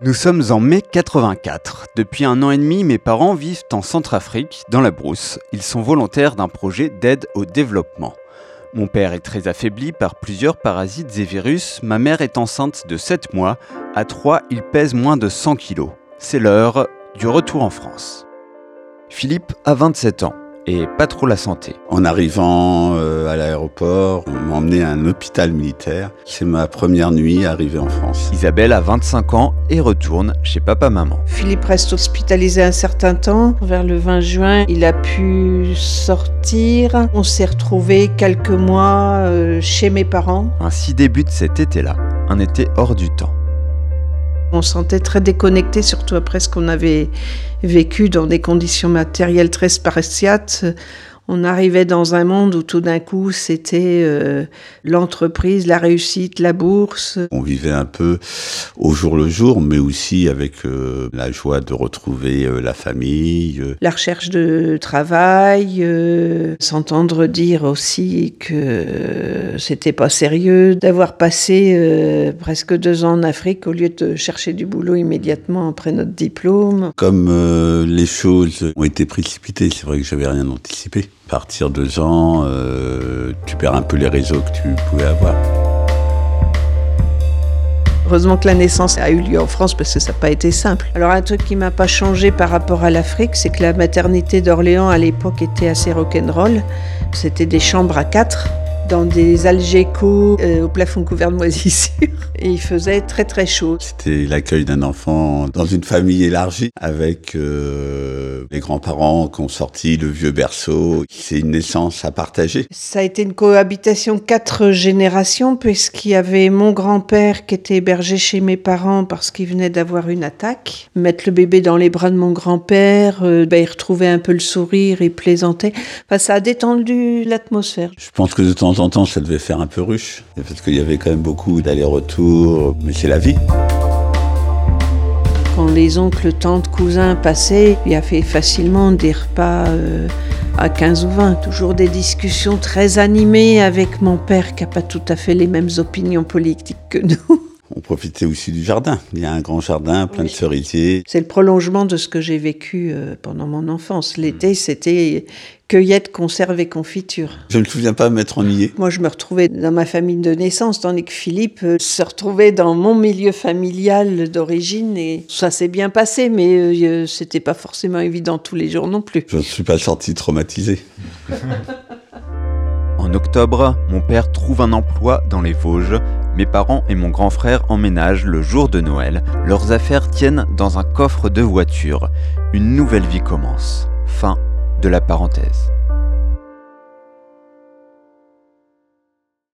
Nous sommes en mai 84. Depuis un an et demi, mes parents vivent en Centrafrique, dans la brousse. Ils sont volontaires d'un projet d'aide au développement. Mon père est très affaibli par plusieurs parasites et virus. Ma mère est enceinte de 7 mois. À 3, il pèse moins de 100 kilos. C'est l'heure du retour en France. Philippe a 27 ans et pas trop la santé. En arrivant euh, à emmené à un hôpital militaire. C'est ma première nuit arrivée en France. Isabelle a 25 ans et retourne chez papa-maman. Philippe reste hospitalisé un certain temps. Vers le 20 juin, il a pu sortir. On s'est retrouvés quelques mois euh, chez mes parents. Ainsi débute cet été-là, un été hors du temps. On se sentait très déconnecté, surtout après ce qu'on avait vécu dans des conditions matérielles très spartiates on arrivait dans un monde où tout d'un coup c'était euh, l'entreprise, la réussite, la bourse. On vivait un peu au jour le jour, mais aussi avec euh, la joie de retrouver euh, la famille. La recherche de travail, s'entendre dire aussi que c'était pas sérieux d'avoir passé presque deux ans en Afrique au lieu de chercher du boulot immédiatement après notre diplôme. Comme les choses ont été précipitées, c'est vrai que j'avais rien anticipé partir deux ans, euh, tu perds un peu les réseaux que tu pouvais avoir. Heureusement que la naissance a eu lieu en France parce que ça n'a pas été simple. Alors un truc qui m'a pas changé par rapport à l'Afrique, c'est que la maternité d'Orléans à l'époque était assez rock'n'roll. C'était des chambres à quatre dans des algécos euh, au plafond couvert de moisissures. Et il faisait très très chaud. C'était l'accueil d'un enfant dans une famille élargie avec euh, les grands-parents qui ont sorti le vieux berceau. C'est une naissance à partager. Ça a été une cohabitation quatre générations puisqu'il y avait mon grand-père qui était hébergé chez mes parents parce qu'il venait d'avoir une attaque. Mettre le bébé dans les bras de mon grand-père, euh, ben, il retrouvait un peu le sourire, il plaisantait. Enfin, ça a détendu l'atmosphère. Je pense que de temps en temps, ça devait faire un peu ruche, parce qu'il y avait quand même beaucoup d'allers-retours, mais c'est la vie. Quand les oncles, tantes, cousins passaient, il y avait facilement des repas euh, à 15 ou 20. Toujours des discussions très animées avec mon père qui n'a pas tout à fait les mêmes opinions politiques que nous. On profitait aussi du jardin. Il y a un grand jardin, plein de cerisiers. C'est le prolongement de ce que j'ai vécu euh, pendant mon enfance. L'été, c'était cueillette, conserve et confiture. Je ne me souviens pas m'être ennuyé. Moi, je me retrouvais dans ma famille de naissance, tandis que Philippe euh, se retrouvait dans mon milieu familial d'origine. Et ça s'est bien passé, mais euh, c'était pas forcément évident tous les jours non plus. Je ne suis pas sorti traumatisé. En octobre, mon père trouve un emploi dans les Vosges. Mes parents et mon grand frère emménagent le jour de Noël. Leurs affaires tiennent dans un coffre de voiture. Une nouvelle vie commence. Fin de la parenthèse.